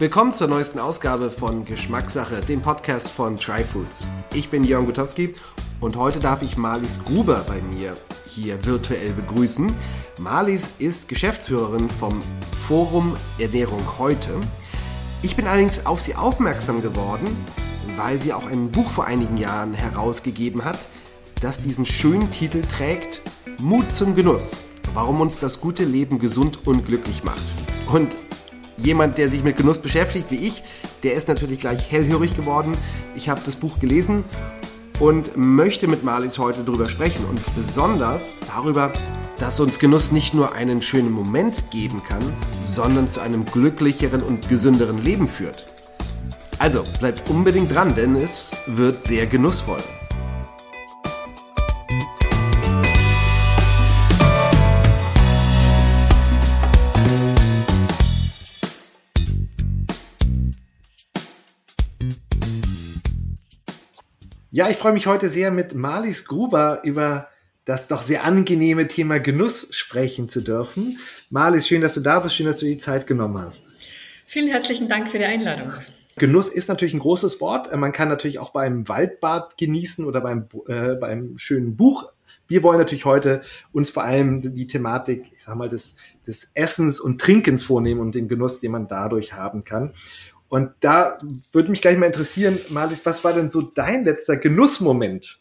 Willkommen zur neuesten Ausgabe von Geschmackssache, dem Podcast von Tryfoods. Ich bin Jörn Gutowski und heute darf ich Marlies Gruber bei mir hier virtuell begrüßen. Marlies ist Geschäftsführerin vom Forum Ernährung heute. Ich bin allerdings auf sie aufmerksam geworden, weil sie auch ein Buch vor einigen Jahren herausgegeben hat, das diesen schönen Titel trägt Mut zum Genuss. Warum uns das gute Leben gesund und glücklich macht. Und jemand, der sich mit Genuss beschäftigt wie ich, der ist natürlich gleich hellhörig geworden. Ich habe das Buch gelesen und möchte mit Marlies heute darüber sprechen und besonders darüber, dass uns Genuss nicht nur einen schönen Moment geben kann, sondern zu einem glücklicheren und gesünderen Leben führt. Also bleibt unbedingt dran, denn es wird sehr genussvoll. Ja, ich freue mich heute sehr mit Marlies Gruber über das doch sehr angenehme Thema Genuss sprechen zu dürfen. Marlies, schön, dass du da bist, schön, dass du die Zeit genommen hast. Vielen herzlichen Dank für die Einladung. Genuss ist natürlich ein großes Wort. Man kann natürlich auch beim Waldbad genießen oder beim, äh, beim schönen Buch. Wir wollen natürlich heute uns vor allem die Thematik, ich sag mal, des, des Essens und Trinkens vornehmen und den Genuss, den man dadurch haben kann. Und da würde mich gleich mal interessieren, Marlies, was war denn so dein letzter Genussmoment?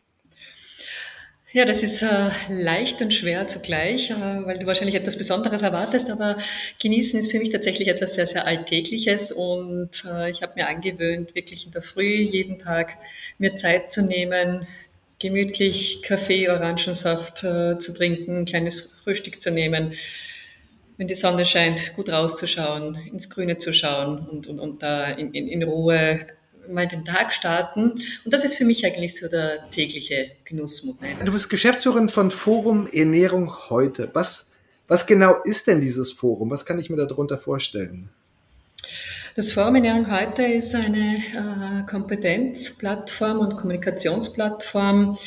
Ja, das ist äh, leicht und schwer zugleich, äh, weil du wahrscheinlich etwas Besonderes erwartest, aber genießen ist für mich tatsächlich etwas sehr, sehr Alltägliches und äh, ich habe mir angewöhnt, wirklich in der Früh jeden Tag mir Zeit zu nehmen, gemütlich Kaffee, Orangensaft äh, zu trinken, ein kleines Frühstück zu nehmen, wenn die Sonne scheint, gut rauszuschauen, ins Grüne zu schauen und, und, und da in, in, in Ruhe mal den Tag starten. Und das ist für mich eigentlich so der tägliche Genussmoment. Du bist Geschäftsführerin von Forum Ernährung heute. Was, was genau ist denn dieses Forum? Was kann ich mir darunter vorstellen? Das Forum Ernährung heute ist eine äh, Kompetenzplattform und Kommunikationsplattform,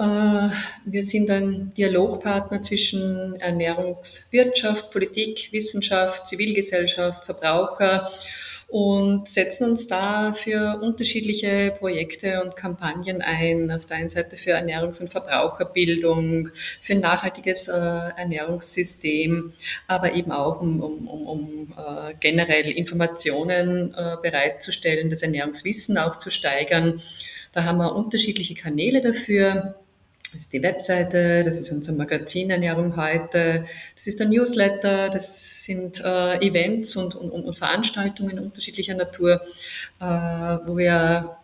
wir sind ein Dialogpartner zwischen Ernährungswirtschaft, Politik, Wissenschaft, Zivilgesellschaft, Verbraucher und setzen uns da für unterschiedliche Projekte und Kampagnen ein. Auf der einen Seite für Ernährungs- und Verbraucherbildung, für ein nachhaltiges äh, Ernährungssystem, aber eben auch um, um, um, um äh, generell Informationen äh, bereitzustellen, das Ernährungswissen auch zu steigern. Da haben wir unterschiedliche Kanäle dafür. Das ist die Webseite, das ist unser Magazin Ernährung heute, das ist der Newsletter, das sind äh, Events und, und, und, Veranstaltungen unterschiedlicher Natur, äh, wo wir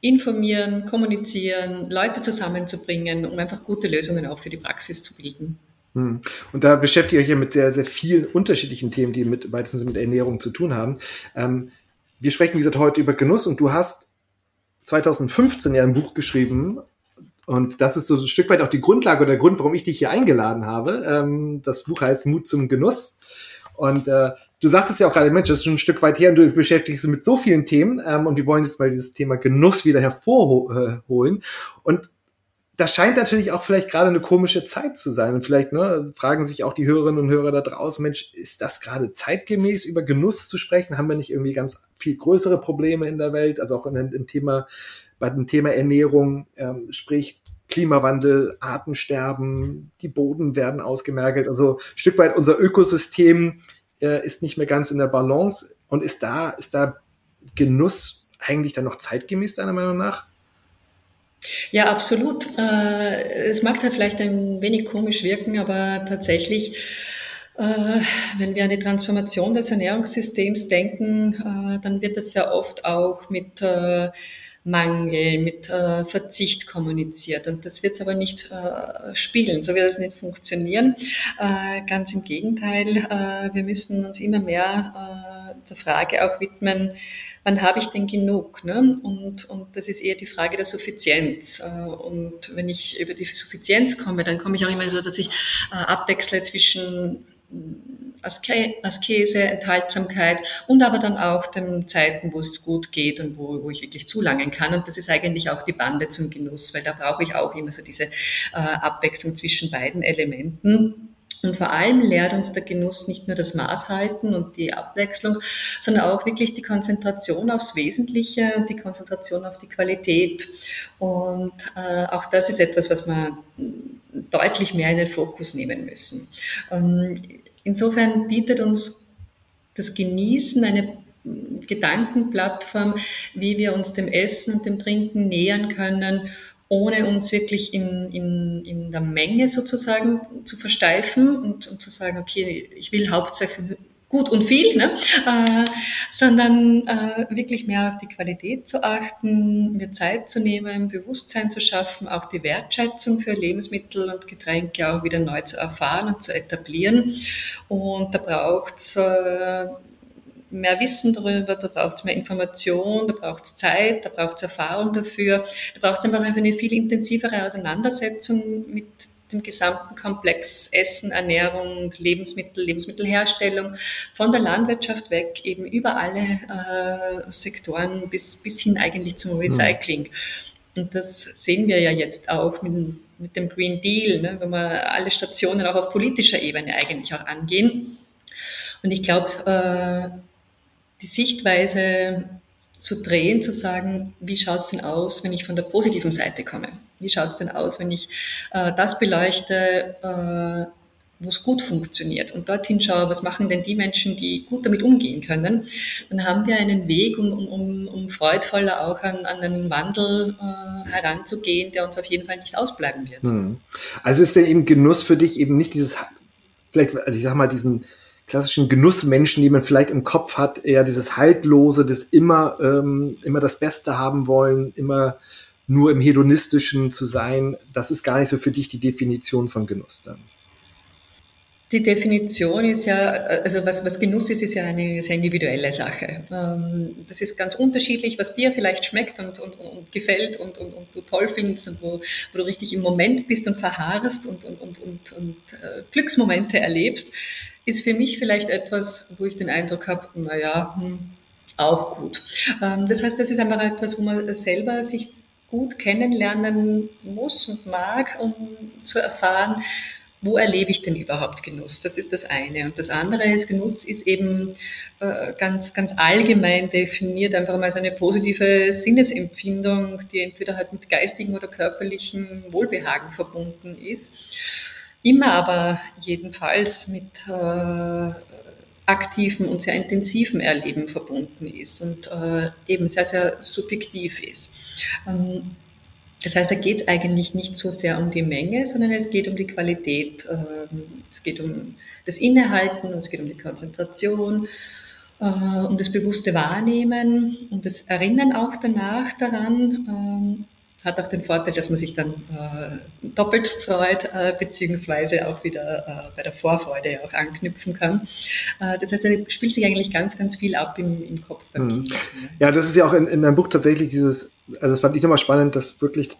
informieren, kommunizieren, Leute zusammenzubringen, um einfach gute Lösungen auch für die Praxis zu bilden. Hm. Und da beschäftigt ihr euch ja mit sehr, sehr vielen unterschiedlichen Themen, die mit weitestens mit Ernährung zu tun haben. Ähm, wir sprechen, wie gesagt, heute über Genuss und du hast 2015 ja ein Buch geschrieben, und das ist so ein Stück weit auch die Grundlage oder der Grund, warum ich dich hier eingeladen habe. Ähm, das Buch heißt Mut zum Genuss. Und äh, du sagtest ja auch gerade, Mensch, das ist schon ein Stück weit her und du beschäftigst dich mit so vielen Themen. Ähm, und wir wollen jetzt mal dieses Thema Genuss wieder hervorholen. Und das scheint natürlich auch vielleicht gerade eine komische Zeit zu sein. Und vielleicht ne, fragen sich auch die Hörerinnen und Hörer da draußen, Mensch, ist das gerade zeitgemäß, über Genuss zu sprechen? Haben wir nicht irgendwie ganz viel größere Probleme in der Welt? Also auch in, im Thema bei dem Thema Ernährung, ähm, sprich Klimawandel, Artensterben, die Boden werden ausgemergelt. Also ein Stück weit unser Ökosystem äh, ist nicht mehr ganz in der Balance und ist da, ist da Genuss eigentlich dann noch zeitgemäß, deiner Meinung nach? Ja, absolut. Äh, es mag da vielleicht ein wenig komisch wirken, aber tatsächlich, äh, wenn wir an die Transformation des Ernährungssystems denken, äh, dann wird das sehr oft auch mit Mangel, mit äh, Verzicht kommuniziert. Und das wird es aber nicht äh, spiegeln, so wird es nicht funktionieren. Äh, ganz im Gegenteil, äh, wir müssen uns immer mehr äh, der Frage auch widmen, wann habe ich denn genug? Ne? Und, und das ist eher die Frage der Suffizienz. Äh, und wenn ich über die Suffizienz komme, dann komme ich auch immer so, dass ich abwechsle zwischen Askese, Enthaltsamkeit und aber dann auch den Zeiten, wo es gut geht und wo, wo ich wirklich zulangen kann. Und das ist eigentlich auch die Bande zum Genuss, weil da brauche ich auch immer so diese äh, Abwechslung zwischen beiden Elementen. Und vor allem lehrt uns der Genuss nicht nur das Maß halten und die Abwechslung, sondern auch wirklich die Konzentration aufs Wesentliche und die Konzentration auf die Qualität. Und äh, auch das ist etwas, was wir deutlich mehr in den Fokus nehmen müssen. Ähm, insofern bietet uns das Genießen eine Gedankenplattform, wie wir uns dem Essen und dem Trinken nähern können ohne uns wirklich in, in, in der Menge sozusagen zu versteifen und, und zu sagen, okay, ich will hauptsächlich gut und viel, ne? äh, sondern äh, wirklich mehr auf die Qualität zu achten, mir Zeit zu nehmen, Bewusstsein zu schaffen, auch die Wertschätzung für Lebensmittel und Getränke auch wieder neu zu erfahren und zu etablieren. Und da braucht es äh, mehr Wissen darüber, da braucht es mehr Information, da braucht es Zeit, da braucht es Erfahrung dafür, da braucht es einfach eine viel intensivere Auseinandersetzung mit dem gesamten Komplex Essen, Ernährung, Lebensmittel, Lebensmittelherstellung, von der Landwirtschaft weg, eben über alle äh, Sektoren bis, bis hin eigentlich zum Recycling. Und das sehen wir ja jetzt auch mit, mit dem Green Deal, ne, wenn wir alle Stationen auch auf politischer Ebene eigentlich auch angehen. Und ich glaube, äh, die Sichtweise zu drehen, zu sagen, wie schaut es denn aus, wenn ich von der positiven Seite komme? Wie schaut es denn aus, wenn ich äh, das beleuchte, äh, wo es gut funktioniert und dorthin schaue, was machen denn die Menschen, die gut damit umgehen können, dann haben wir einen Weg, um, um, um freudvoller auch an, an einen Wandel äh, heranzugehen, der uns auf jeden Fall nicht ausbleiben wird. Hm. Also ist denn eben Genuss für dich eben nicht dieses, vielleicht, also ich sag mal, diesen klassischen Genussmenschen, die man vielleicht im Kopf hat, eher dieses Haltlose, das immer, ähm, immer das Beste haben wollen, immer nur im Hedonistischen zu sein, das ist gar nicht so für dich die Definition von Genuss dann. Die Definition ist ja, also was, was Genuss ist, ist ja eine sehr individuelle Sache. Ähm, das ist ganz unterschiedlich, was dir vielleicht schmeckt und, und, und gefällt und, und, und, du toll findest und wo, wo du richtig im Moment bist und verharrst und, und, und, und, und äh, Glücksmomente erlebst ist für mich vielleicht etwas, wo ich den Eindruck habe, naja, hm, auch gut. Ähm, das heißt, das ist einfach etwas, wo man selber sich gut kennenlernen muss und mag, um zu erfahren, wo erlebe ich denn überhaupt Genuss? Das ist das eine. Und das andere ist, Genuss ist eben äh, ganz, ganz allgemein definiert, einfach mal so eine positive Sinnesempfindung, die entweder halt mit geistigen oder körperlichen Wohlbehagen verbunden ist immer aber jedenfalls mit äh, aktiven und sehr intensiven Erleben verbunden ist und äh, eben sehr, sehr subjektiv ist. Ähm, das heißt, da geht es eigentlich nicht so sehr um die Menge, sondern es geht um die Qualität. Ähm, es geht um das Innehalten, es geht um die Konzentration, äh, um das bewusste Wahrnehmen, um das Erinnern auch danach daran, ähm, hat auch den Vorteil, dass man sich dann äh, doppelt freut, äh, beziehungsweise auch wieder äh, bei der Vorfreude auch anknüpfen kann. Äh, das heißt, da spielt sich eigentlich ganz, ganz viel ab im, im Kopf beim mhm. Ja, das ist ja auch in, in deinem Buch tatsächlich dieses, also das fand ich nochmal spannend, dass wirklich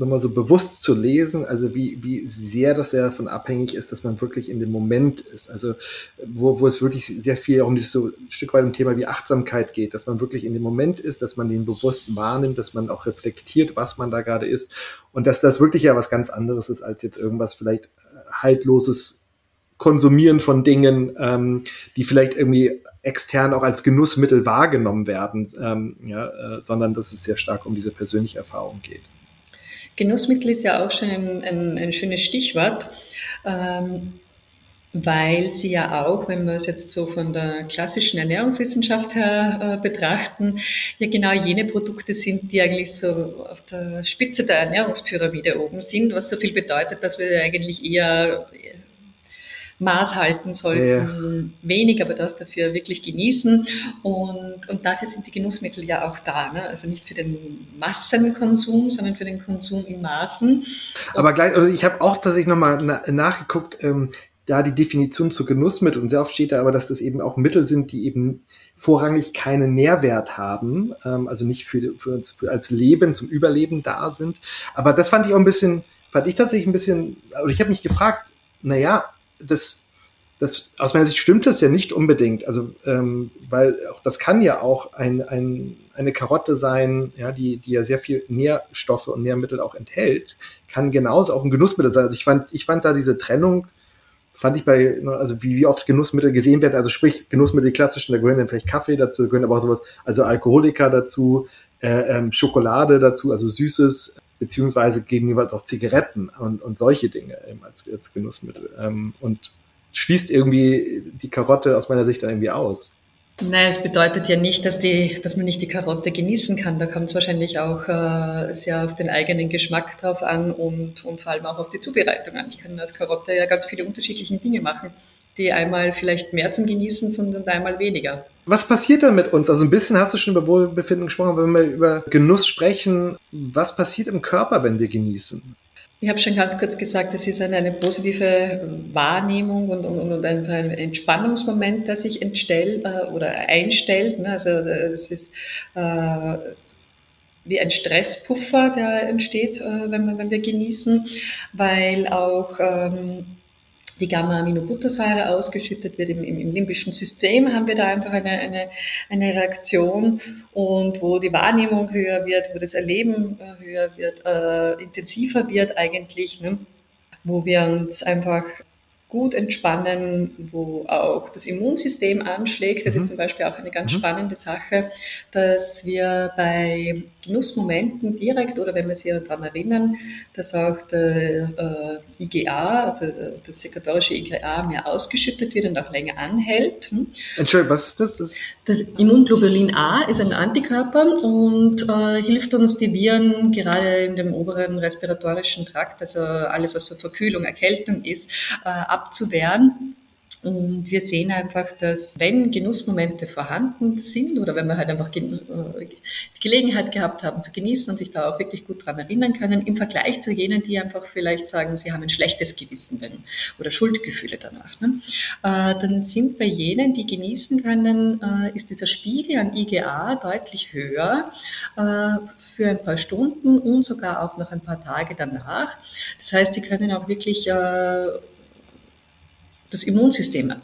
nochmal so bewusst zu lesen, also wie, wie sehr das ja davon abhängig ist, dass man wirklich in dem Moment ist. Also wo, wo es wirklich sehr viel um dieses so ein Stück weit um Thema wie Achtsamkeit geht, dass man wirklich in dem Moment ist, dass man den bewusst wahrnimmt, dass man auch reflektiert, was man da gerade ist und dass das wirklich ja was ganz anderes ist, als jetzt irgendwas vielleicht äh, haltloses Konsumieren von Dingen, ähm, die vielleicht irgendwie extern auch als Genussmittel wahrgenommen werden, ähm, ja, äh, sondern dass es sehr stark um diese persönliche Erfahrung geht. Genussmittel ist ja auch schon ein, ein, ein schönes Stichwort, ähm, weil sie ja auch, wenn wir es jetzt so von der klassischen Ernährungswissenschaft her äh, betrachten, ja genau jene Produkte sind, die eigentlich so auf der Spitze der Ernährungspyramide oben sind, was so viel bedeutet, dass wir eigentlich eher Maß halten sollten, ja. wenig, aber das dafür wirklich genießen. Und, und dafür sind die Genussmittel ja auch da. Ne? Also nicht für den Massenkonsum, sondern für den Konsum in Maßen. Aber gleich, also ich habe auch tatsächlich nochmal na, nachgeguckt, ähm, da die Definition zu Genussmittel und sehr oft steht da aber, dass das eben auch Mittel sind, die eben vorrangig keinen Nährwert haben, ähm, also nicht für, für uns für als Leben, zum Überleben da sind. Aber das fand ich auch ein bisschen, fand ich tatsächlich ein bisschen, oder ich habe mich gefragt, naja, das, das, aus meiner Sicht stimmt das ja nicht unbedingt. Also, ähm, weil auch das kann ja auch ein, ein, eine Karotte sein, ja, die, die ja sehr viel Nährstoffe und Nährmittel auch enthält, kann genauso auch ein Genussmittel sein. Also ich fand, ich fand da diese Trennung fand ich bei, also wie, wie oft Genussmittel gesehen werden, also sprich Genussmittel klassischen, da gehören dann vielleicht Kaffee dazu, da gehören aber auch sowas, also Alkoholiker dazu, äh, ähm, Schokolade dazu, also Süßes, beziehungsweise gegebenenfalls auch Zigaretten und, und solche Dinge als, als Genussmittel. Ähm, und schließt irgendwie die Karotte aus meiner Sicht dann irgendwie aus. Nein, es bedeutet ja nicht, dass, die, dass man nicht die Karotte genießen kann. Da kommt es wahrscheinlich auch äh, sehr auf den eigenen Geschmack drauf an und, und vor allem auch auf die Zubereitung an. Ich kann als Karotte ja ganz viele unterschiedliche Dinge machen, die einmal vielleicht mehr zum Genießen sind und einmal weniger. Was passiert dann mit uns? Also ein bisschen hast du schon über Wohlbefinden gesprochen, wenn wir über Genuss sprechen. Was passiert im Körper, wenn wir genießen? Ich habe schon ganz kurz gesagt, es ist eine, eine positive Wahrnehmung und, und, und ein, Entspannungsmoment, der sich entstellt äh, oder einstellt. Ne? Also äh, es ist äh, wie ein Stresspuffer, der entsteht, äh, wenn, wir, wenn wir genießen, weil auch ähm, die Gamma-Aminobuttersäure ausgeschüttet wird im, im, im, limbischen System, haben wir da einfach eine, eine, eine Reaktion und wo die Wahrnehmung höher wird, wo das Erleben äh, höher wird, äh, intensiver wird eigentlich, ne? wo wir uns einfach gut entspannen, wo auch das Immunsystem anschlägt. Das mhm. ist zum Beispiel auch eine ganz mhm. spannende Sache, dass wir bei Genussmomenten direkt oder wenn wir sich daran erinnern, dass auch der äh, IgA, also das sekatorische IgA, mehr ausgeschüttet wird und auch länger anhält. Hm? Entschuldigung, was ist das? Das, das Immunglobulin A ist ein Antikörper und äh, hilft uns, die Viren gerade in dem oberen respiratorischen Trakt, also alles, was so Verkühlung, Erkältung ist, äh, abzuwehren. Und wir sehen einfach, dass wenn Genussmomente vorhanden sind oder wenn wir halt einfach die äh, Gelegenheit gehabt haben zu genießen und sich da auch wirklich gut dran erinnern können, im Vergleich zu jenen, die einfach vielleicht sagen, sie haben ein schlechtes Gewissen oder Schuldgefühle danach, ne? äh, dann sind bei jenen, die genießen können, äh, ist dieser Spiegel an IGA deutlich höher für ein paar Stunden und sogar auch noch ein paar Tage danach. Das heißt, sie können auch wirklich das Immunsystem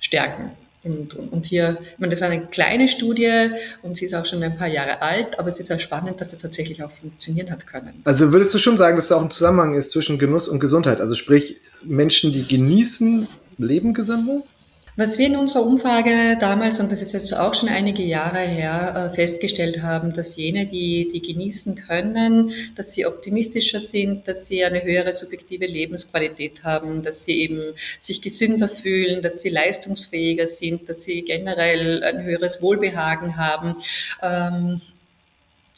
stärken. Und, und, hier, ich meine, das war eine kleine Studie und sie ist auch schon ein paar Jahre alt, aber es ist auch spannend, dass das tatsächlich auch funktionieren hat können. Also würdest du schon sagen, dass da auch ein Zusammenhang ist zwischen Genuss und Gesundheit? Also sprich, Menschen, die genießen, leben gesünder? Was wir in unserer Umfrage damals, und das ist jetzt auch schon einige Jahre her, äh, festgestellt haben, dass jene, die, die genießen können, dass sie optimistischer sind, dass sie eine höhere subjektive Lebensqualität haben, dass sie eben sich gesünder fühlen, dass sie leistungsfähiger sind, dass sie generell ein höheres Wohlbehagen haben.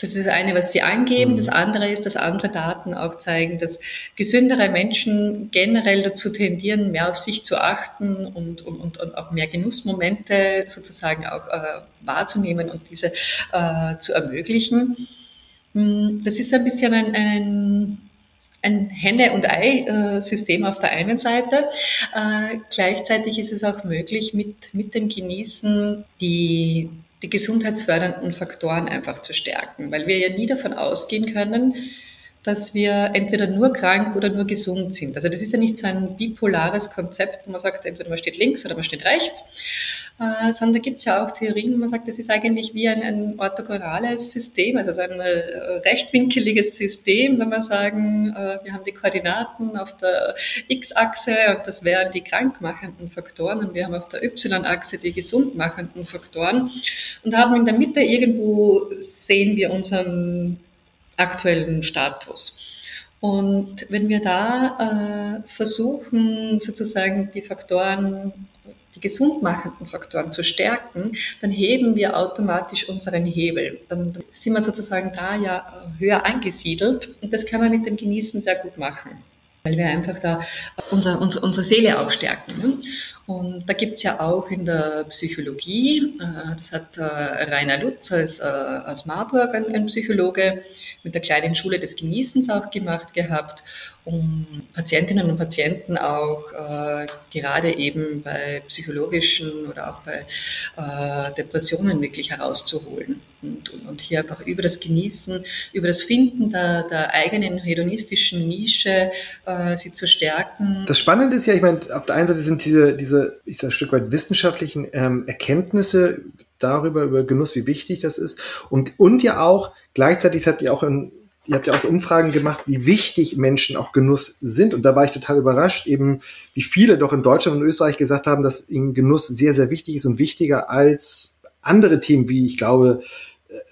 Das ist das eine, was Sie angeben. Mhm. Das andere ist, dass andere Daten auch zeigen, dass gesündere Menschen generell dazu tendieren, mehr auf sich zu achten und, und, und, auch mehr Genussmomente sozusagen auch äh, wahrzunehmen und diese äh, zu ermöglichen. Hm, das ist ein bisschen ein, ein ein Henne- und Ei-System auf der einen Seite. Äh, gleichzeitig ist es auch möglich, mit, mit dem Genießen die die gesundheitsfördernden Faktoren einfach zu stärken, weil wir ja nie davon ausgehen können, dass wir entweder nur krank oder nur gesund sind. Also das ist ja nicht so ein bipolares Konzept, wo man sagt, entweder man steht links oder man steht rechts, äh, sondern gibt es ja auch Theorien, wo man sagt, das ist eigentlich wie ein, ein orthogonales System, also ein äh, rechtwinkeliges System, wenn wir sagen, äh, wir haben die Koordinaten auf der X-Achse und das wären die krankmachenden Faktoren und wir haben auf der Y-Achse die gesundmachenden Faktoren und haben in der Mitte irgendwo sehen wir unseren aktuellen Status. Und wenn wir da äh, versuchen, sozusagen die Faktoren die gesund machenden Faktoren zu stärken, dann heben wir automatisch unseren Hebel. Dann sind wir sozusagen da ja höher angesiedelt und das kann man mit dem Genießen sehr gut machen, weil wir einfach da unsere, unsere, unsere Seele auch stärken. Ne? Und da gibt es ja auch in der Psychologie, äh, das hat äh, Rainer Lutz als, äh, aus Marburg, ein Psychologe, mit der kleinen Schule des Genießens auch gemacht gehabt um Patientinnen und Patienten auch gerade eben bei psychologischen oder auch bei Depressionen wirklich herauszuholen und, und, und, hier einfach über das Genießen, über das Finden der, der eigenen hedonistischen Nische äh, sie zu stärken. Das Spannende ist ja, ich meine, auf der einen Seite sind diese, diese ich sage ein Stück weit wissenschaftlichen ähm, Erkenntnisse darüber, über Genuss, wie wichtig das ist und, und ja auch, gleichzeitig habt ihr auch in ihr habt ja auch so Umfragen gemacht, wie wichtig Menschen auch Genuss sind. Und da war ich total überrascht, eben wie viele doch in Deutschland und Österreich gesagt haben, dass ihnen Genuss sehr, sehr wichtig ist und wichtiger als andere Themen wie, ich glaube,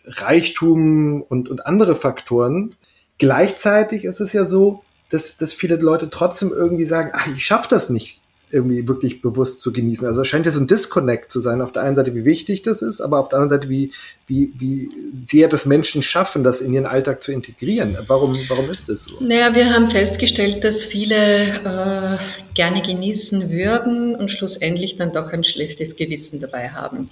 Reichtum und, und andere Faktoren. Gleichzeitig ist es ja so, dass, dass viele Leute trotzdem irgendwie sagen, ach, ich schaffe das nicht irgendwie wirklich bewusst zu genießen. Also scheint es ein Disconnect zu sein. Auf der einen Seite, wie wichtig das ist, aber auf der anderen Seite, wie, wie, wie sehr das Menschen schaffen, das in ihren Alltag zu integrieren. Warum, warum ist das so? Naja, wir haben festgestellt, dass viele äh, gerne genießen würden und schlussendlich dann doch ein schlechtes Gewissen dabei haben.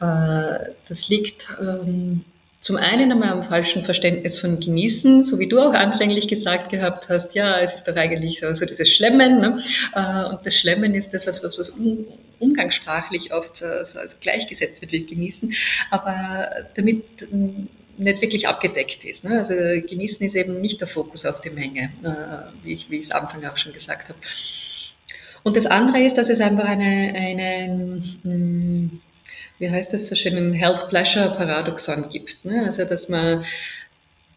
Äh, das liegt ähm, zum einen einmal am falschen Verständnis von Genießen, so wie du auch anfänglich gesagt gehabt hast, ja, es ist doch eigentlich so, so dieses Schlemmen. Ne? Äh, und das Schlemmen ist das, was, was, was umgangssprachlich oft so also gleichgesetzt wird wie Genießen, aber damit nicht wirklich abgedeckt ist. Ne? Also Genießen ist eben nicht der Fokus auf die Menge, äh, wie ich, es am Anfang auch schon gesagt habe. Und das andere ist, dass es einfach eine, eine hm, wie heißt das so schön, ein Health-Pleasure-Paradoxon gibt. Ne? Also, dass man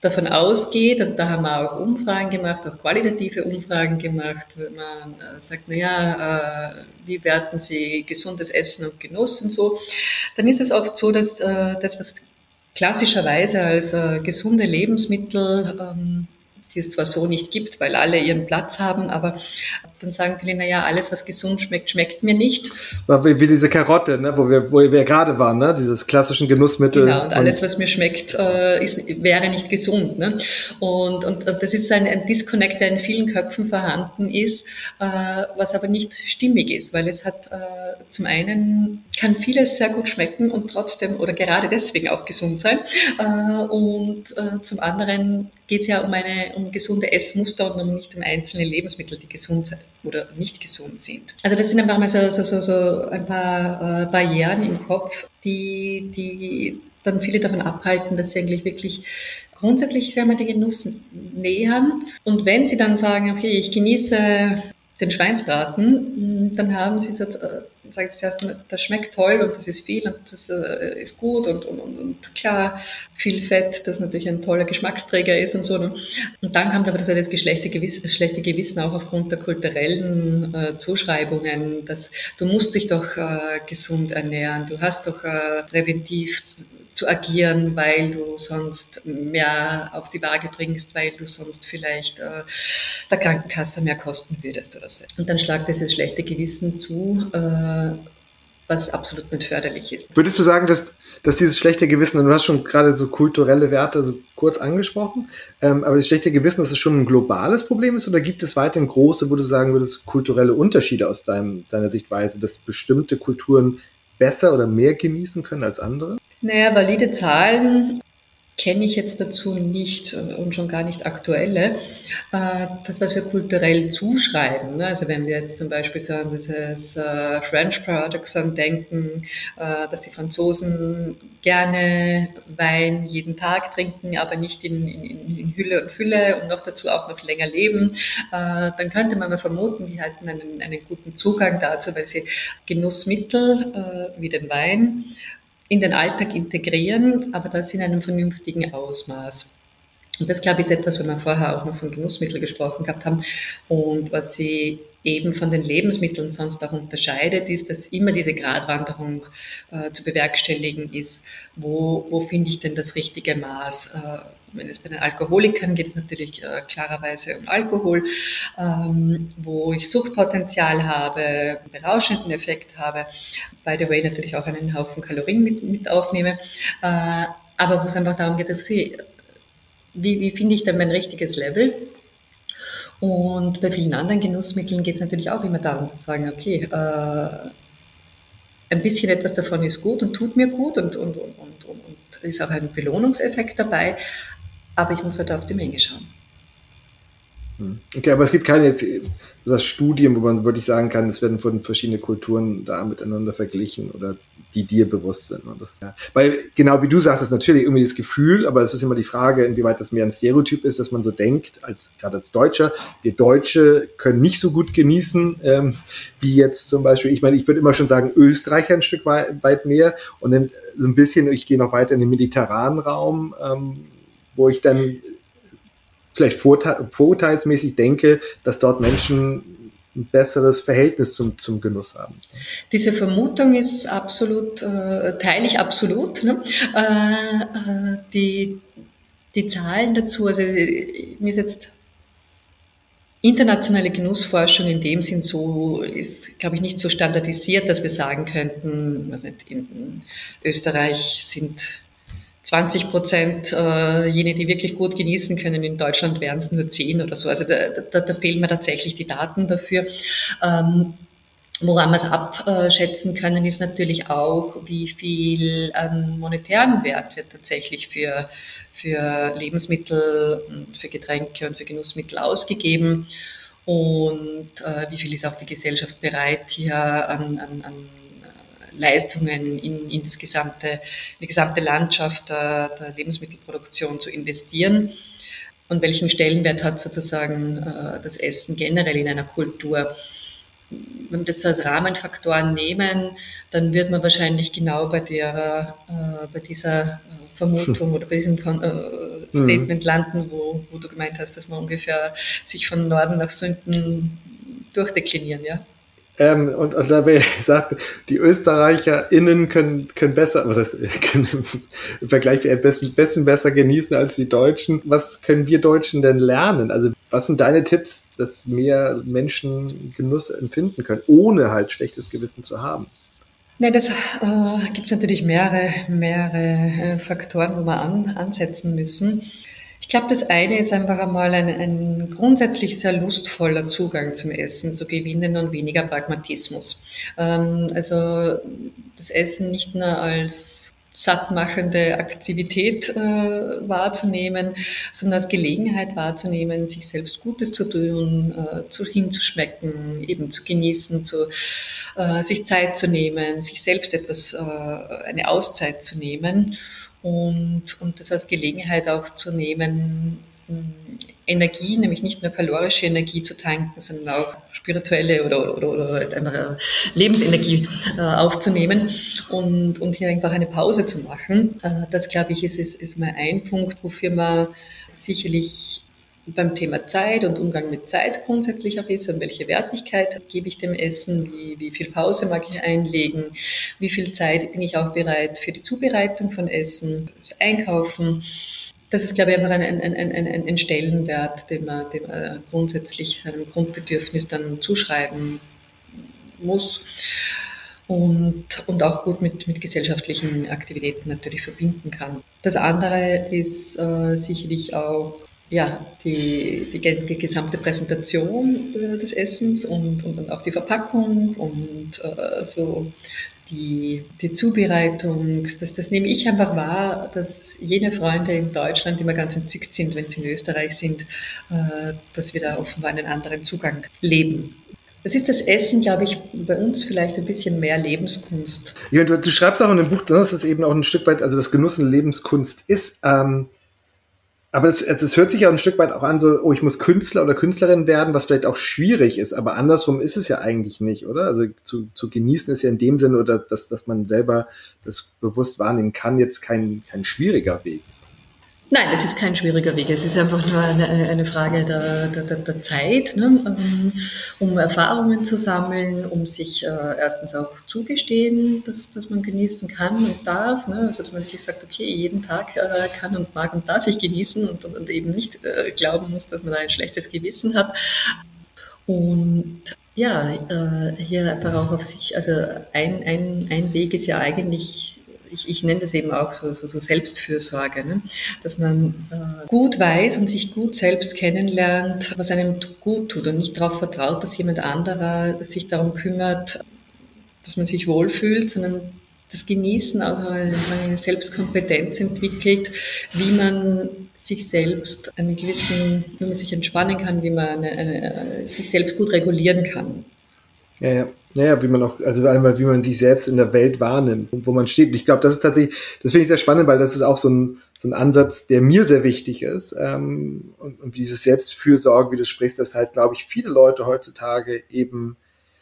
davon ausgeht, und da haben wir auch Umfragen gemacht, auch qualitative Umfragen gemacht, wo man äh, sagt, naja, äh, wie werten Sie gesundes Essen und Genuss und so, dann ist es oft so, dass äh, das, was klassischerweise als gesunde Lebensmittel ähm, die es zwar so nicht gibt, weil alle ihren Platz haben, aber dann sagen viele, naja, alles, was gesund schmeckt, schmeckt mir nicht. Wie, wie diese Karotte, ne? wo, wir, wo wir gerade waren, ne? dieses klassischen Genussmittel. Genau, und alles, was mir schmeckt, äh, ist, wäre nicht gesund. Ne? Und, und, und das ist ein, ein Disconnect, der in vielen Köpfen vorhanden ist, äh, was aber nicht stimmig ist, weil es hat äh, zum einen, kann vieles sehr gut schmecken und trotzdem oder gerade deswegen auch gesund sein. Äh, und äh, zum anderen geht es ja um, eine, um gesunde Essmuster und um nicht um einzelne Lebensmittel, die gesund oder nicht gesund sind. Also das sind einfach mal so, so, so, so ein paar äh, Barrieren im Kopf, die, die dann viele davon abhalten, dass sie eigentlich wirklich grundsätzlich sagen wir, den Genuss nähern. Und wenn sie dann sagen, okay, ich genieße den Schweinsbraten, dann haben sie so, äh, sagen sie erst, das schmeckt toll und das ist viel und das äh, ist gut und, und, und, und, klar, viel Fett, das natürlich ein toller Geschmacksträger ist und so. Ne? Und dann kommt aber das, das schlechte, Gewissen, schlechte Gewissen auch aufgrund der kulturellen äh, Zuschreibungen, dass du musst dich doch äh, gesund ernähren, du hast doch äh, präventiv zu agieren, weil du sonst mehr auf die Waage bringst, weil du sonst vielleicht äh, der Krankenkasse mehr kosten würdest oder so. Und dann schlagt dieses schlechte Gewissen zu, äh, was absolut nicht förderlich ist. Würdest du sagen, dass, dass dieses schlechte Gewissen, du hast schon gerade so kulturelle Werte so kurz angesprochen, ähm, aber das schlechte Gewissen, dass es schon ein globales Problem ist oder gibt es weiterhin große, wo du sagen würdest, kulturelle Unterschiede aus deinem, deiner Sichtweise, dass bestimmte Kulturen besser oder mehr genießen können als andere? Naja, valide Zahlen kenne ich jetzt dazu nicht und schon gar nicht aktuelle. Äh, das, was wir kulturell zuschreiben, ne? also wenn wir jetzt zum Beispiel so an dieses äh, French Paradox denken, äh, dass die Franzosen gerne Wein jeden Tag trinken, aber nicht in, in, in Hülle und Fülle und noch dazu auch noch länger leben, dann könnte man mal vermuten, die halten einen, einen guten Zugang dazu, weil sie Genussmittel wie den Wein in den Alltag integrieren, aber das in einem vernünftigen Ausmaß. Und das, glaube ich, ist etwas, wenn wir vorher auch noch von Genussmitteln gesprochen gehabt haben. Und was sie eben von den Lebensmitteln sonst auch unterscheidet, ist, dass immer diese Gratwanderung äh, zu bewerkstelligen ist. Wo, wo finde ich denn das richtige Maß? Äh, wenn es bei den Alkoholikern geht es natürlich äh, klarerweise um Alkohol, ähm, wo ich Suchtpotenzial habe, berauschenden Effekt habe, by the way natürlich auch einen Haufen Kalorien mit, mit aufnehme, äh, aber wo es einfach darum geht, dass ich, wie, wie finde ich denn mein richtiges Level? Und bei vielen anderen Genussmitteln geht es natürlich auch immer darum zu sagen, okay, äh, ein bisschen etwas davon ist gut und tut mir gut und, und, und, und, und ist auch ein Belohnungseffekt dabei, aber ich muss halt auf die Menge schauen. Hm. Okay, aber es gibt keine jetzt das Studien, wo man wirklich sagen kann, es werden von verschiedenen Kulturen da miteinander verglichen oder die dir bewusst sind. Und das, ja. Weil genau wie du sagtest, natürlich irgendwie das Gefühl, aber es ist immer die Frage, inwieweit das mehr ein Stereotyp ist, dass man so denkt, als gerade als Deutscher, wir Deutsche können nicht so gut genießen, ähm, wie jetzt zum Beispiel, ich meine, ich würde immer schon sagen, Österreicher ein Stück weit, weit mehr und dann so ein bisschen, ich gehe noch weiter in den mediterranen Raum, ähm, wo ich dann vielleicht vorurteilsmäßig denke, dass dort Menschen ein besseres Verhältnis zum, zum Genuss haben. Diese Vermutung ist absolut, äh, teile ich absolut. Ne? Äh, äh, die, die Zahlen dazu, also mir ist jetzt internationale Genussforschung in dem Sinn so ist, glaube ich, nicht so standardisiert, dass wir sagen könnten, in Österreich sind 20 Prozent äh, jene, die wirklich gut genießen können. In Deutschland wären es nur 10 oder so. Also da, da, da fehlen mir tatsächlich die Daten dafür. Ähm, Woran wir es abschätzen können, ist natürlich auch, wie viel an monetären Wert wird tatsächlich für, für Lebensmittel für Getränke und für Genussmittel ausgegeben und äh, wie viel ist auch die Gesellschaft bereit, hier an, an, an Leistungen in, in, das gesamte, in die gesamte Landschaft der, der Lebensmittelproduktion zu investieren und welchen Stellenwert hat sozusagen äh, das Essen generell in einer Kultur. Wenn wir das so als Rahmenfaktoren nehmen, dann wird man wahrscheinlich genau bei, der, äh, bei dieser äh, Vermutung oder bei diesem äh, mhm. Statement landen, wo, wo du gemeint hast, dass man ungefähr sich von Norden nach Süden durchdeklinieren, ja. Ähm, und, und da wäre gesagt, die ÖsterreicherInnen können, können besser, was heißt, können im Vergleich ein bisschen, bisschen besser genießen als die Deutschen. Was können wir Deutschen denn lernen? Also, was sind deine Tipps, dass mehr Menschen Genuss empfinden können, ohne halt schlechtes Gewissen zu haben? Ne, das äh, gibt es natürlich mehrere, mehrere äh, Faktoren, wo wir an, ansetzen müssen. Glaube, das eine ist einfach einmal ein, ein, grundsätzlich sehr lustvoller Zugang zum Essen zu gewinnen und weniger Pragmatismus. Ähm, also das Essen nicht nur als sattmachende Aktivität äh, wahrzunehmen, sondern als Gelegenheit wahrzunehmen, sich selbst Gutes zu tun, äh, zu, hinzuschmecken, eben zu genießen, zu, äh, sich Zeit zu nehmen, sich selbst etwas, äh, eine Auszeit zu nehmen und, und das als Gelegenheit auch zu nehmen, Energie, nämlich nicht nur kalorische Energie zu tanken, sondern auch spirituelle oder, oder, oder andere Lebensenergie äh, aufzunehmen und, und hier einfach eine Pause zu machen. Äh, das, glaube ich, ist, ist, ist mal ein Punkt, wofür man sicherlich beim Thema Zeit und Umgang mit Zeit grundsätzlich auch ist und welche Wertigkeit gebe ich dem Essen, wie, wie viel Pause mag ich einlegen, wie viel Zeit bin ich auch bereit für die Zubereitung von Essen, das Einkaufen. Das ist, glaube ich, einfach ein, ein, ein, ein, ein Stellenwert, den man, den man grundsätzlich seinem Grundbedürfnis dann zuschreiben muss und, und auch gut mit, mit gesellschaftlichen Aktivitäten natürlich verbinden kann. Das andere ist äh, sicherlich auch ja, die, die, die, gesamte Präsentation äh, des Essens und, und, und, auch die Verpackung und äh, so die, die Zubereitung, das, das nehme ich einfach wahr, dass jene Freunde in Deutschland immer ganz entzückt sind, wenn sie in Österreich sind, äh, dass wir da offenbar einen anderen Zugang leben. Das ist das Essen, glaube ich, bei uns vielleicht ein bisschen mehr Lebenskunst. Ja, du, du schreibst auch in dem Buch, dass es eben auch ein Stück weit, also das Genuss und Lebenskunst ist. Ähm aber es, es, es hört sich ja ein Stück weit auch an, so, oh, ich muss Künstler oder Künstlerin werden, was vielleicht auch schwierig ist, aber andersrum ist es ja eigentlich nicht, oder? Also zu, zu genießen ist ja in dem Sinne, oder dass, dass man selber das bewusst wahrnehmen kann, jetzt kein, kein schwieriger Weg. Nein, es ist kein schwieriger Weg. Es ist einfach nur eine, eine Frage der, der, der Zeit, ne? Ähm, um Erfahrungen zu sammeln, um sich äh, erstens auch zugestehen, dass, dass man genießen kann und darf. Ne? Also dass man wirklich sagt, okay, jeden Tag äh, kann und mag und darf ich genießen und, und, und eben nicht äh, glauben muss, dass man ein schlechtes Gewissen hat. Und ja, äh, hier einfach auch auf sich, also ein, ein, ein Weg ist ja eigentlich ich, ich nenne das eben auch so, so, so Selbstfürsorge, ne? dass man äh, gut weiß und sich gut selbst kennenlernt, was einem gut tut und nicht darauf vertraut, dass jemand anderer sich darum kümmert, dass man sich wohlfühlt, sondern das Genießen, also eine Selbstkompetenz entwickelt, wie man sich selbst einen gewissen, wie man sich entspannen kann, wie man eine, eine, sich selbst gut regulieren kann. Ja, ja. Naja, wie man auch, also einmal, wie man sich selbst in der Welt wahrnimmt und wo man steht. Und ich glaube, das ist tatsächlich, das finde ich sehr spannend, weil das ist auch so ein, so ein Ansatz, der mir sehr wichtig ist. Ähm, und, und dieses Selbstfürsorge, wie du sprichst, dass halt, glaube ich, viele Leute heutzutage eben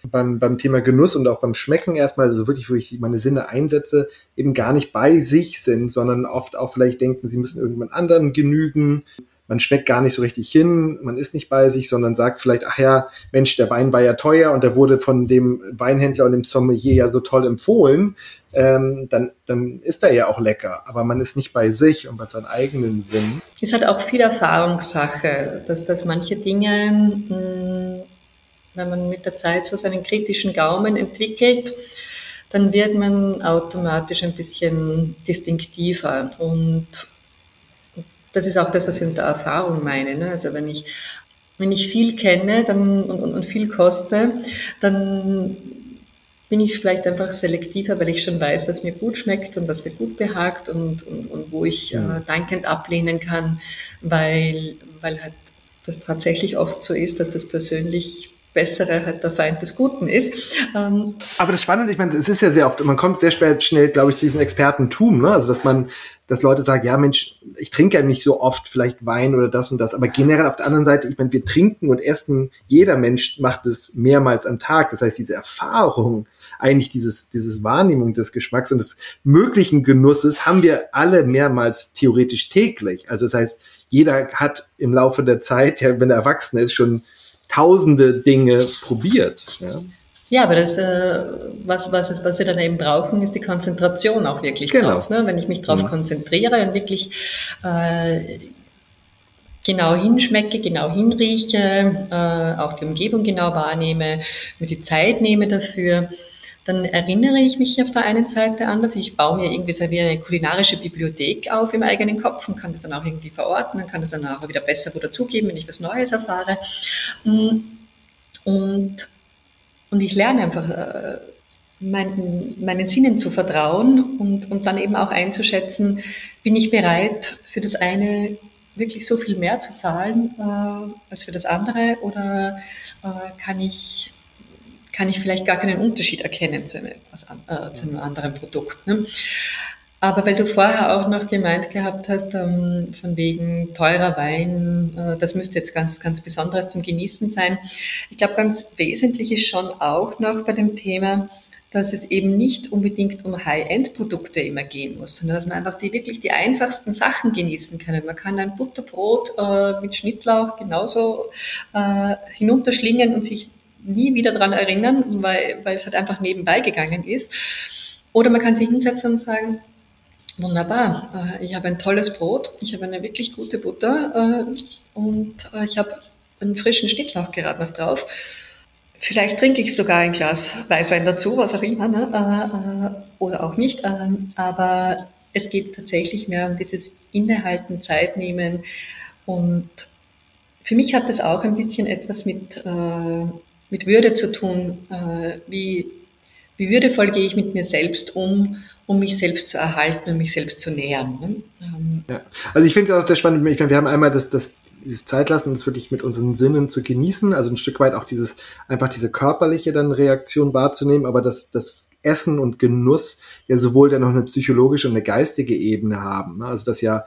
beim, beim Thema Genuss und auch beim Schmecken erstmal, also wirklich, wo ich meine Sinne einsetze, eben gar nicht bei sich sind, sondern oft auch vielleicht denken, sie müssen irgendjemand anderen genügen, man schmeckt gar nicht so richtig hin, man ist nicht bei sich, sondern sagt vielleicht, ach ja, Mensch, der Wein war ja teuer und der wurde von dem Weinhändler und dem Sommelier ja so toll empfohlen, ähm, dann, dann ist er ja auch lecker. Aber man ist nicht bei sich und bei seinen eigenen Sinn. Es hat auch viel Erfahrungssache, dass, dass manche Dinge, mh, hm, wenn man mit der Zeit so seinen kritischen Gaumen entwickelt, dann wird man automatisch ein bisschen distinktiver und das ist auch das, was ich unter Erfahrung meine. Ne? Also wenn ich, wenn ich viel kenne dann, und, und, und viel koste, dann bin ich vielleicht einfach selektiver, weil ich schon weiß, was mir gut schmeckt und was mir gut behagt und, und, und wo ich äh, dankend ablehnen kann, weil, weil halt das tatsächlich oft so ist, dass das persönlich Bessere halt der Feind des Guten ist. Ähm Aber das Spannende, ich meine, es ist ja sehr oft, man kommt sehr schnell, glaube ich, zu diesem Expertentum, ne? Also, dass man, dass Leute sagen, ja, Mensch, ich trinke ja nicht so oft vielleicht Wein oder das und das, aber generell auf der anderen Seite, ich meine, wir trinken und essen, jeder Mensch macht es mehrmals am Tag. Das heißt, diese Erfahrung, eigentlich dieses, dieses Wahrnehmung des Geschmacks und des möglichen Genusses haben wir alle mehrmals theoretisch täglich. Also das heißt, jeder hat im Laufe der Zeit, ja, wenn er erwachsen ist, schon tausende Dinge probiert. Ja. Ja, aber das, äh, was, was, ist, was wir dann eben brauchen, ist die Konzentration auch wirklich genau. drauf. Ne? Wenn ich mich darauf mhm. konzentriere und wirklich äh, genau hinschmecke, genau hinrieche, äh, auch die Umgebung genau wahrnehme, mir die Zeit nehme dafür, dann erinnere ich mich auf der einen Seite an, dass ich baue mir irgendwie so wie eine kulinarische Bibliothek auf im eigenen Kopf und kann das dann auch irgendwie verorten, und kann das dann auch wieder besser wo dazugeben, wenn ich was Neues erfahre. Mm, und, und ich lerne einfach äh, meinen, meinen Sinnen zu vertrauen und, und dann eben auch einzuschätzen, bin ich bereit für das eine wirklich so viel mehr zu zahlen äh, als für das andere oder äh, kann ich kann ich vielleicht gar keinen Unterschied erkennen zu einem, äh, zu einem anderen Produkt. Ne? Aber weil du vorher auch noch gemeint gehabt hast, ähm, von wegen teurer Wein, äh, das müsste jetzt ganz, ganz Besonderes zum Genießen sein. Ich glaube, ganz wesentlich ist schon auch noch bei dem Thema, dass es eben nicht unbedingt um High-End-Produkte immer gehen muss, sondern dass man einfach die wirklich die einfachsten Sachen genießen kann. Man kann ein Butterbrot äh, mit Schnittlauch genauso äh, hinunterschlingen und sich nie wieder daran erinnern, weil, weil es halt einfach nebenbei gegangen ist. Oder man kann sich hinsetzen und sagen, wunderbar, äh, ich habe ein tolles Brot, ich habe eine wirklich gute Butter äh, und äh, ich habe einen frischen Schnittlauch gerade noch drauf. Vielleicht trinke ich sogar ein Glas Weißwein dazu, was auch immer, ne? oder auch nicht. Ähm, aber es geht tatsächlich mehr um dieses Innehalten, Zeit nehmen. Und für mich hat das auch ein bisschen etwas mit mit Würde zu tun. Äh, wie, wie würdevoll gehe ich mit mir selbst um, um mich selbst zu erhalten und mich selbst zu nähern. Ne? Ähm, ja. Also ich finde es auch sehr spannend. Ich meine, wir haben einmal das, das, dieses Zeitlassen, uns wirklich mit unseren Sinnen zu genießen, also ein Stück weit auch dieses, einfach diese körperliche dann Reaktion wahrzunehmen, aber das, das Essen und Genuss ja sowohl dann noch eine psychologische und eine geistige Ebene haben. Ne? Also das ja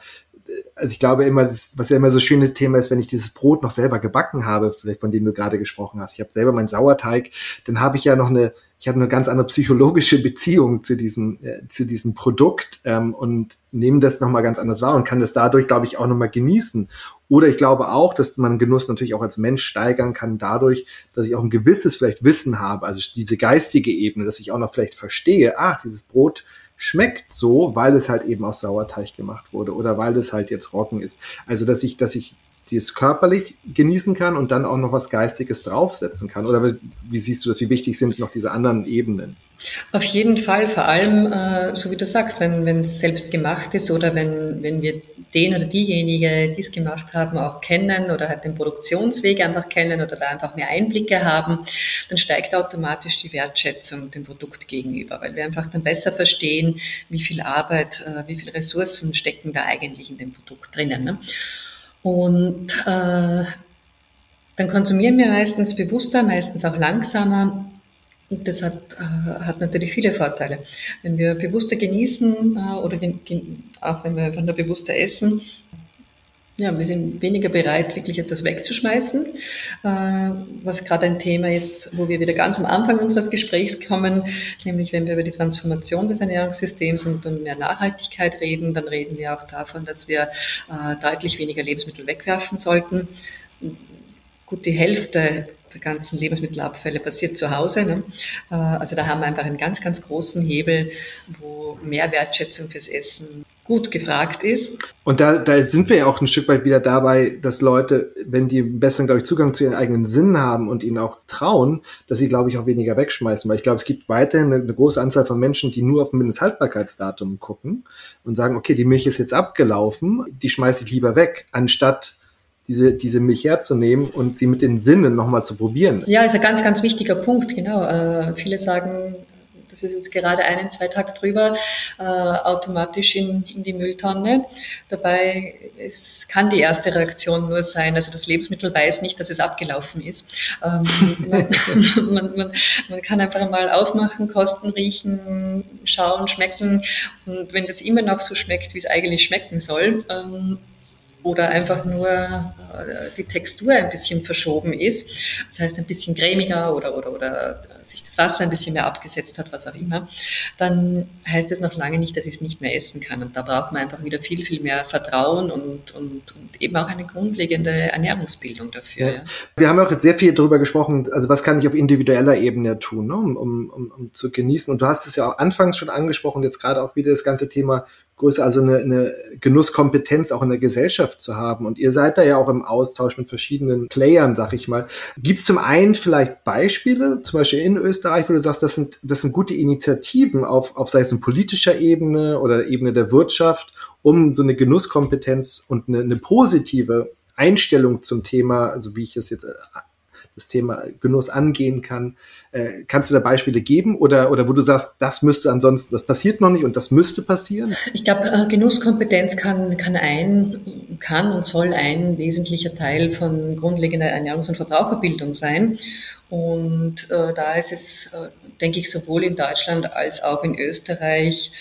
also ich glaube immer, das, was ja immer so schönes Thema ist, wenn ich dieses Brot noch selber gebacken habe, vielleicht von dem du gerade gesprochen hast. Ich habe selber meinen Sauerteig, dann habe ich ja noch eine, ich habe eine ganz andere psychologische Beziehung zu diesem, äh, zu diesem Produkt ähm, und nehme das nochmal ganz anders wahr und kann das dadurch, glaube ich, auch nochmal genießen. Oder ich glaube auch, dass man Genuss natürlich auch als Mensch steigern kann dadurch, dass ich auch ein gewisses vielleicht Wissen habe, also diese geistige Ebene, dass ich auch noch vielleicht verstehe, ach, dieses Brot schmeckt so, weil es halt eben aus Sauerteig gemacht wurde oder weil es halt jetzt Roggen ist. Also, dass ich, dass ich dieses körperlich genießen kann und dann auch noch was Geistiges draufsetzen kann. Oder wie siehst du das? Wie wichtig sind noch diese anderen Ebenen? Auf jeden Fall, vor allem, äh, so wie du sagst, wenn es selbst gemacht ist oder wenn, wenn wir den oder diejenige, die es gemacht haben, auch kennen oder halt den Produktionsweg einfach kennen oder da einfach mehr Einblicke haben, dann steigt automatisch die Wertschätzung dem Produkt gegenüber, weil wir einfach dann besser verstehen, wie viel Arbeit, äh, wie viele Ressourcen stecken da eigentlich in dem Produkt drinnen. Ne? Und äh, dann konsumieren wir meistens bewusster, meistens auch langsamer das hat, äh, hat natürlich viele Vorteile. Wenn wir bewusster genießen äh, oder auch wenn wir einfach nur bewusster essen, Ja, wir sind weniger bereit, wirklich etwas wegzuschmeißen, äh, was gerade ein Thema ist, wo wir wieder ganz am Anfang unseres Gesprächs kommen, nämlich wenn wir über die Transformation des Ernährungssystems und, und mehr Nachhaltigkeit reden, dann reden wir auch davon, dass wir deutlich weniger Lebensmittel wegwerfen sollten. Gut die Hälfte der ganzen Lebensmittelabfälle passiert zu Hause. Ne? Äh, also da haben wir einfach einen ganz, ganz großen Hebel, wo mehr Wertschätzung fürs Essen gut gefragt ist. Und da, da sind wir ja auch ein Stück weit wieder dabei, dass Leute, wenn die besseren, glaube ich, Zugang zu ihren eigenen Sinnen haben und ihnen auch trauen, dass sie, glaube ich, auch weniger wegschmeißen. Weil ich glaube, es gibt weiterhin eine, eine große Anzahl von Menschen, die nur auf ein Mindesthaltbarkeitsdatum gucken und sagen, okay, die Milch ist jetzt abgelaufen, die schmeiße ich lieber weg, anstatt diese, diese Milch herzunehmen und sie mit den Sinnen nochmal zu probieren. Ja, ist ein ganz, ganz wichtiger Punkt, genau. Äh, viele sagen, das ist jetzt gerade einen, zwei Tage drüber, äh, automatisch in, in die Mülltonne. Dabei ist, kann die erste Reaktion nur sein, also das Lebensmittel weiß nicht, dass es abgelaufen ist. Ähm, man, man, man, man, kann einfach mal aufmachen, kosten, riechen, schauen, schmecken und wenn das immer noch so schmeckt, wie es eigentlich schmecken soll, ähm, oder einfach nur äh, die Textur ein bisschen verschoben ist. Das heißt, ein bisschen cremiger oder, oder, oder sich das Wasser ein bisschen mehr abgesetzt hat, was auch immer, dann heißt es noch lange nicht, dass ich es nicht mehr essen kann. Und da braucht man einfach wieder viel, viel mehr Vertrauen und, und, und eben auch eine grundlegende Ernährungsbildung dafür. Ja. Ja. Wir haben auch jetzt sehr viel darüber gesprochen, also was kann ich auf individueller Ebene tun, ne, um, um, um, um zu genießen. Und du hast es ja auch anfangs schon angesprochen, jetzt gerade auch wieder das ganze Thema größer, also eine, eine Genusskompetenz auch in der Gesellschaft zu haben. Und ihr seid da ja auch im Austausch mit verschiedenen Playern, sag ich mal. Gibt es zum einen vielleicht Beispiele, zum Beispiel in Österreich, wo du sagst, das sind, das sind gute Initiativen auf, auf sei es in politischer Ebene oder Ebene der Wirtschaft, um so eine Genusskompetenz und eine, eine positive Einstellung zum Thema, also wie ich es jetzt das Thema Genuss angehen kann. Äh, kannst du da Beispiele geben oder, oder wo du sagst, das müsste ansonsten, das passiert noch nicht und das müsste passieren? Ich glaube, äh, Genusskompetenz kann, kann ein, kann und soll ein wesentlicher Teil von grundlegender Ernährungs- und Verbraucherbildung sein. Und äh, da ist es, äh, denke ich, sowohl in Deutschland als auch in Österreich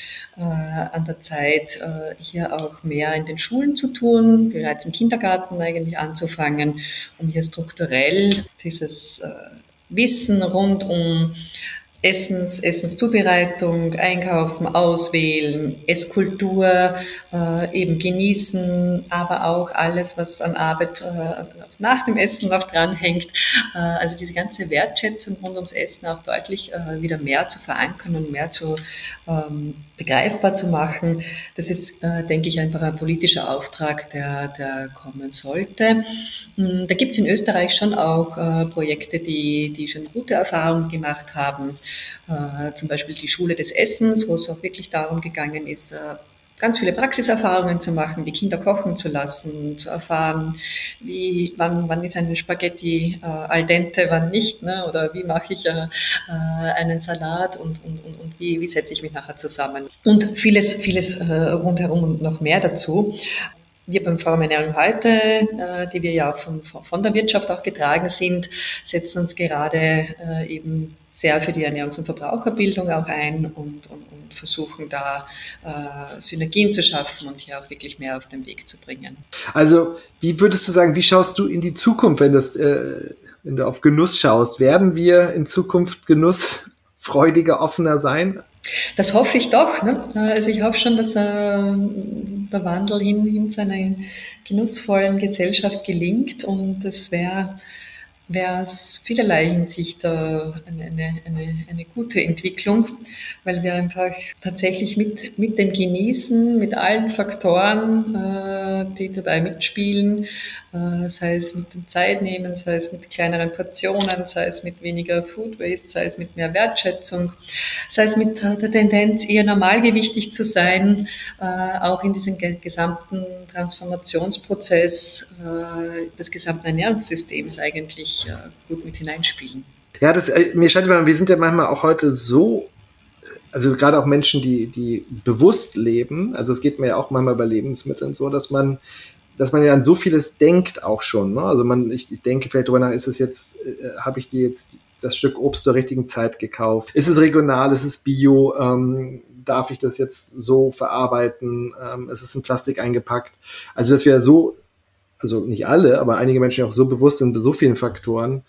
an der Zeit, äh, hier auch mehr in den Schulen zu tun, bereits im Kindergarten eigentlich anzufangen, um hier strukturell dieses äh, Wissen rund um Essens, Essenszubereitung, Einkaufen, Auswählen, Esskultur, äh, eben genießen, aber auch alles, was an Arbeit äh, nach dem Essen noch dranhängt. Äh, also diese ganze Wertschätzung rund ums Essen auch deutlich äh, wieder mehr zu verankern und mehr zu ähm, begreifbar zu machen. Das ist, äh, denke ich, einfach ein politischer Auftrag, der, der kommen sollte. Hm, da gibt es in Österreich schon auch Projekte, die, die schon gute Erfahrungen gemacht haben. Zum Beispiel die Schule des Essens, wo es auch wirklich darum gegangen ist, ganz viele Praxiserfahrungen zu machen, die Kinder kochen zu lassen, zu erfahren, wie, wann, wann ist ein Spaghetti äh, al dente, wann nicht, ne? oder wie mache ich äh, äh, einen Salat und, und, und, und wie, wie setze ich mich nachher zusammen. Und vieles, vieles äh, rundherum und noch mehr dazu. Wir beim Forum Ernährung heute, äh, die wir ja von, von der Wirtschaft auch getragen sind, setzen uns gerade äh, eben sehr für die Ernährungs- und Verbraucherbildung auch ein und, und, und versuchen da äh, Synergien zu schaffen und hier auch wirklich mehr auf den Weg zu bringen. Also, wie würdest du sagen, wie schaust du in die Zukunft, wenn, das, äh, wenn du auf Genuss schaust? Werden wir in Zukunft genussfreudiger, offener sein? Das hoffe ich doch. Ne? Also ich hoffe schon, dass äh, der Wandel hin, hin zu einer genussvollen Gesellschaft gelingt und das wäre wäre es vielerlei Hinsicht äh, eine, eine, eine, eine, gute Entwicklung, weil wir einfach tatsächlich mit, mit dem Genießen, mit allen Faktoren, äh, die dabei mitspielen, äh, sei es mit dem Zeitnehmen, sei es mit kleineren Portionen, sei es mit weniger Food Waste, sei es mit mehr Wertschätzung, sei es mit der Tendenz, eher normalgewichtig zu sein, auch in diesem gesamten Transformationsprozess des gesamten Ernährungssystems eigentlich ja, gut mit hineinspielen. Ja, das, äh, mir scheint, wir sind ja manchmal auch heute so, also gerade auch Menschen, die, die bewusst leben, also es geht mir ja auch manchmal bei Lebensmitteln so, dass man, dass man ja an so vieles denkt auch schon. Ne? Also man, ich, ich denke vielleicht drüber nach, ist es jetzt, äh, habe ich dir jetzt das Stück Obst zur richtigen Zeit gekauft? Ist es regional? Ist es bio? Ähm, darf ich das jetzt so verarbeiten? Ähm, ist es in Plastik eingepackt? Also dass wir so also nicht alle, aber einige Menschen auch so bewusst sind so vielen Faktoren,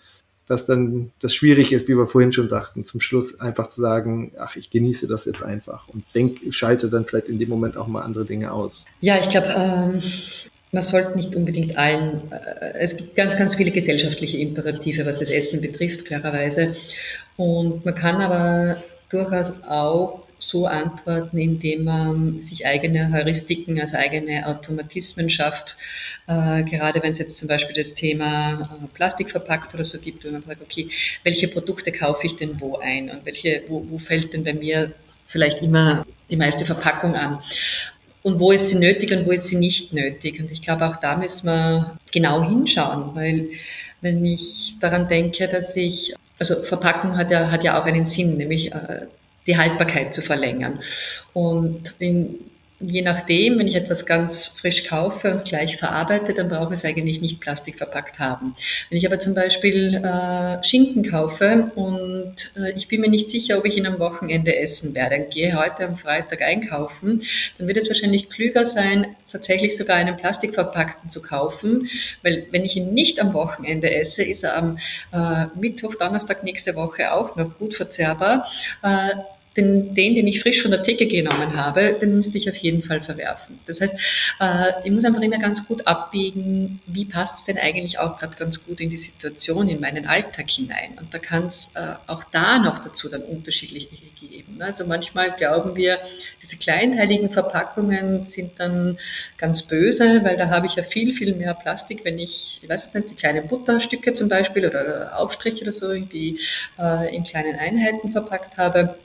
dass dann das schwierig ist, wie wir vorhin schon sagten, zum Schluss einfach zu sagen, ach, ich genieße das jetzt einfach und denk, schalte dann vielleicht in dem Moment auch mal andere Dinge aus. Ja, ich glaube, ähm, man sollte nicht unbedingt allen, äh, es gibt ganz, ganz viele gesellschaftliche Imperative, was das Essen betrifft, klarerweise. Und man kann aber durchaus auch so antworten, indem man sich eigene Heuristiken, also eigene Automatismen schafft. Äh, gerade wenn es jetzt zum Beispiel das Thema äh, Plastik verpackt oder so gibt, wo man sagt, okay, welche Produkte kaufe ich denn wo ein und welche, wo, wo fällt denn bei mir vielleicht immer die meiste Verpackung an? Und wo ist sie nötig und wo ist sie nicht nötig? Und ich glaube, auch da müssen wir genau hinschauen, weil wenn ich daran denke, dass ich, also Verpackung hat ja, hat ja auch einen Sinn, nämlich äh, die Haltbarkeit zu verlängern. Und wenn, je nachdem, wenn ich etwas ganz frisch kaufe und gleich verarbeite, dann brauche ich es eigentlich nicht plastikverpackt haben. Wenn ich aber zum Beispiel äh, Schinken kaufe und äh, ich bin mir nicht sicher, ob ich ihn am Wochenende essen werde, und gehe heute am Freitag einkaufen, dann wird es wahrscheinlich klüger sein, tatsächlich sogar einen plastikverpackten zu kaufen, weil wenn ich ihn nicht am Wochenende esse, ist er am äh, Mittwoch, Donnerstag nächste Woche auch noch gut verzehrbar. Den, den, den ich frisch von der Theke genommen habe, den müsste ich auf jeden Fall verwerfen. Das heißt, äh, ich muss einfach immer ganz gut abwägen, wie passt es denn eigentlich auch gerade ganz gut in die Situation, in meinen Alltag hinein. Und da kann es äh, auch da noch dazu dann unterschiedliche geben. Also manchmal glauben wir, diese kleinteiligen Verpackungen sind dann ganz böse, weil da habe ich ja viel, viel mehr Plastik, wenn ich, ich weiß jetzt nicht, die kleinen Butterstücke zum Beispiel oder Aufstriche oder so irgendwie äh, in kleinen Einheiten verpackt habe.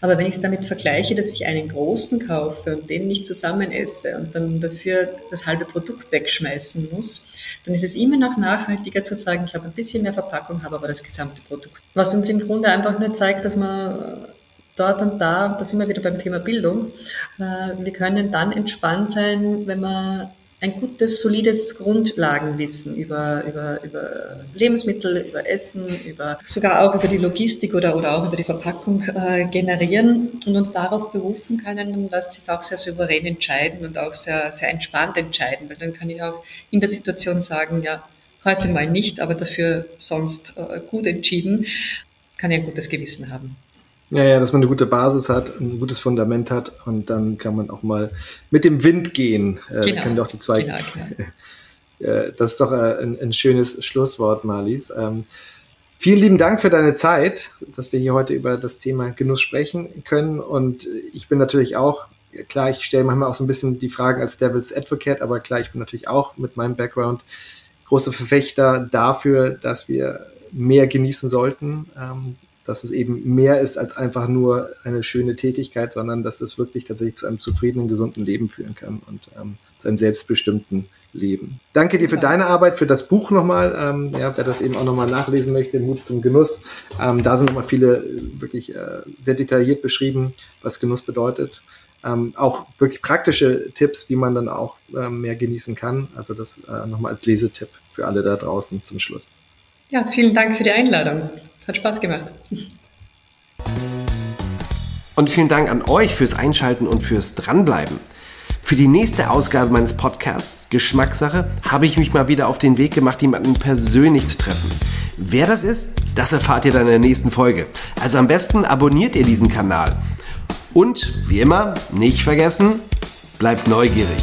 Aber wenn ich es damit vergleiche, dass ich einen großen kaufe und den nicht zusammen esse und dann dafür das halbe Produkt wegschmeißen muss, dann ist es immer noch nachhaltiger zu sagen, ich habe ein bisschen mehr Verpackung, habe aber das gesamte Produkt. Was uns im Grunde einfach nur zeigt, dass man dort und da, da sind wir wieder beim Thema Bildung, äh, wir können dann entspannt sein, wenn man ein gutes, solides Grundlagenwissen über, über, über Lebensmittel, über Essen, über sogar auch über die Logistik oder, oder auch über die Verpackung äh, generieren und uns darauf berufen können, dann lässt sich auch sehr souverän entscheiden und auch sehr, sehr entspannt entscheiden, weil dann kann ich auch in der Situation sagen, ja, heute mal nicht, aber dafür sonst äh, gut entschieden, kann ich ein gutes Gewissen haben. Ja, ja, dass man eine gute Basis hat, ein gutes Fundament hat und dann kann man auch mal mit dem Wind gehen. Äh, genau. können auch die zwei. Genau, genau. Äh, das ist doch äh, ein, ein, schönes Schlusswort, Marlies. Ähm, vielen lieben Dank für deine Zeit, dass wir hier heute über das Thema Genuss sprechen können. Und ich bin natürlich auch, klar, ich stelle manchmal auch so ein bisschen die Fragen als Devil's Advocate, aber klar, ich bin natürlich auch mit meinem Background großer Verfechter dafür, dass wir mehr genießen sollten. Ähm, dass es eben mehr ist als einfach nur eine schöne Tätigkeit, sondern dass es wirklich tatsächlich zu einem zufriedenen, gesunden Leben führen kann und ähm, zu einem selbstbestimmten Leben. Danke dir für deine Arbeit, für das Buch nochmal. Ähm, ja, wer das eben auch nochmal nachlesen möchte, Mut zum Genuss. Ähm, da sind nochmal viele äh, wirklich äh, sehr detailliert beschrieben, was Genuss bedeutet. Ähm, auch wirklich praktische Tipps, wie man dann auch äh, mehr genießen kann. Also das äh, nochmal als Lesetipp für alle da draußen zum Schluss. Ja, vielen Dank für die Einladung. Hat Spaß gemacht. Und vielen Dank an euch fürs Einschalten und fürs Dranbleiben. Für die nächste Ausgabe meines Podcasts Geschmackssache habe ich mich mal wieder auf den Weg gemacht, jemanden persönlich zu treffen. Wer das ist, das erfahrt ihr dann in der nächsten Folge. Also am besten abonniert ihr diesen Kanal. Und wie immer, nicht vergessen, bleibt neugierig.